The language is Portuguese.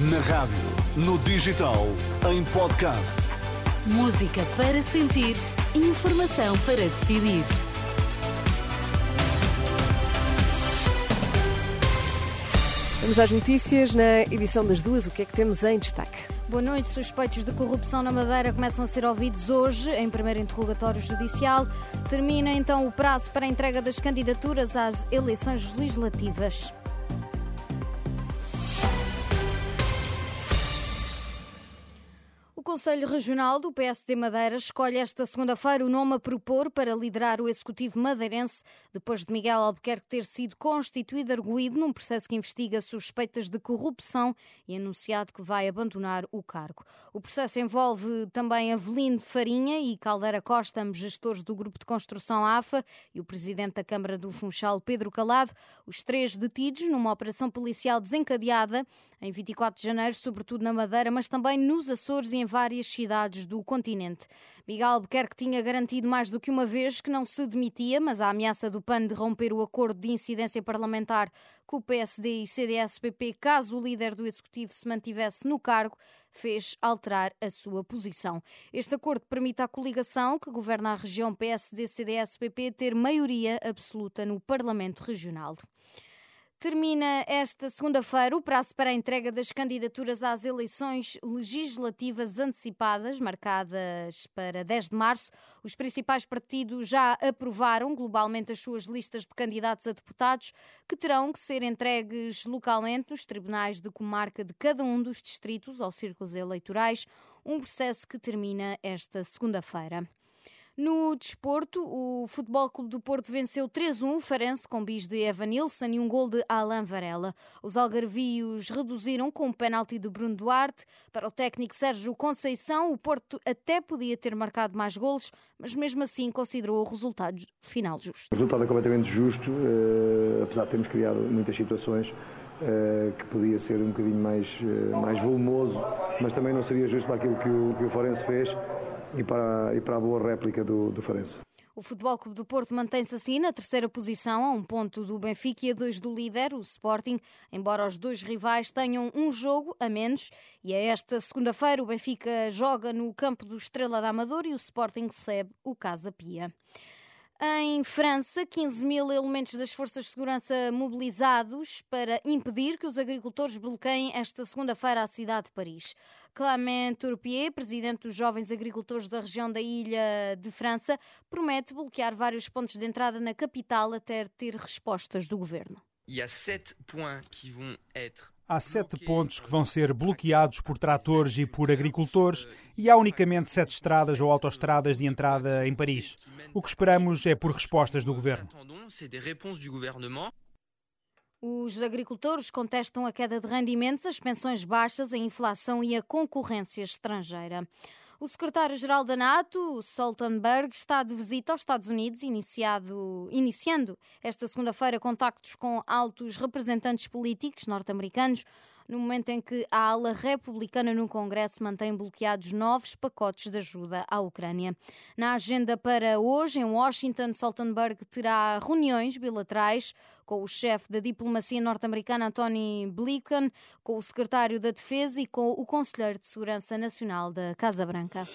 Na rádio, no digital, em podcast. Música para sentir, informação para decidir. Vamos às notícias na edição das duas. O que é que temos em destaque? Boa noite. Suspeitos de corrupção na Madeira começam a ser ouvidos hoje em primeiro interrogatório judicial. Termina então o prazo para a entrega das candidaturas às eleições legislativas. Conselho Regional do PSD Madeira escolhe esta segunda-feira o nome a propor para liderar o Executivo madeirense, depois de Miguel Albuquerque ter sido constituído arguído num processo que investiga suspeitas de corrupção e anunciado que vai abandonar o cargo. O processo envolve também Avelino Farinha e Caldeira Costa, ambos gestores do Grupo de Construção AFA, e o Presidente da Câmara do Funchal, Pedro Calado, os três detidos numa operação policial desencadeada em 24 de janeiro, sobretudo na Madeira, mas também nos Açores e em várias cidades do continente. Miguel Albuquerque tinha garantido mais do que uma vez que não se demitia, mas a ameaça do PAN de romper o acordo de incidência parlamentar com o PSD e CDS-PP, caso o líder do Executivo se mantivesse no cargo, fez alterar a sua posição. Este acordo permite à coligação que governa a região PSD-CDS-PP ter maioria absoluta no Parlamento Regional. Termina esta segunda-feira o prazo para a entrega das candidaturas às eleições legislativas antecipadas, marcadas para 10 de março. Os principais partidos já aprovaram globalmente as suas listas de candidatos a deputados, que terão que ser entregues localmente nos tribunais de comarca de cada um dos distritos ou círculos eleitorais, um processo que termina esta segunda-feira. No desporto, o Futebol Clube do Porto venceu 3-1 o Farense com bis de Evan Nilsson e um gol de Alain Varela. Os algarvios reduziram com um penalti de Bruno Duarte. Para o técnico Sérgio Conceição, o Porto até podia ter marcado mais golos, mas mesmo assim considerou o resultado final justo. O resultado é completamente justo, uh, apesar de termos criado muitas situações. Uh, que podia ser um bocadinho mais, uh, mais volumoso, mas também não seria justo para aquilo que o, que o Forense fez e para, e para a boa réplica do, do Farense. O Futebol Clube do Porto mantém-se assim na terceira posição, a um ponto do Benfica e a dois do líder, o Sporting, embora os dois rivais tenham um jogo a menos. E a esta segunda-feira o Benfica joga no campo do Estrela da Amador e o Sporting recebe o Casa Pia. Em França, 15 mil elementos das forças de segurança mobilizados para impedir que os agricultores bloqueiem esta segunda-feira a cidade de Paris. Clément Turpier, presidente dos jovens agricultores da região da Ilha de França, promete bloquear vários pontos de entrada na capital até ter respostas do governo. A sept points qui vont être Há sete pontos que vão ser bloqueados por tratores e por agricultores e há unicamente sete estradas ou autoestradas de entrada em Paris. O que esperamos é por respostas do governo. Os agricultores contestam a queda de rendimentos, as pensões baixas, a inflação e a concorrência estrangeira. O secretário-geral da NATO, Stoltenberg, está de visita aos Estados Unidos, iniciado, iniciando esta segunda-feira contactos com altos representantes políticos norte-americanos no momento em que a ala republicana no Congresso mantém bloqueados novos pacotes de ajuda à Ucrânia. Na agenda para hoje, em Washington, Stoltenberg terá reuniões bilaterais com o chefe da diplomacia norte-americana, Antony Blinken, com o secretário da Defesa e com o conselheiro de Segurança Nacional da Casa Branca.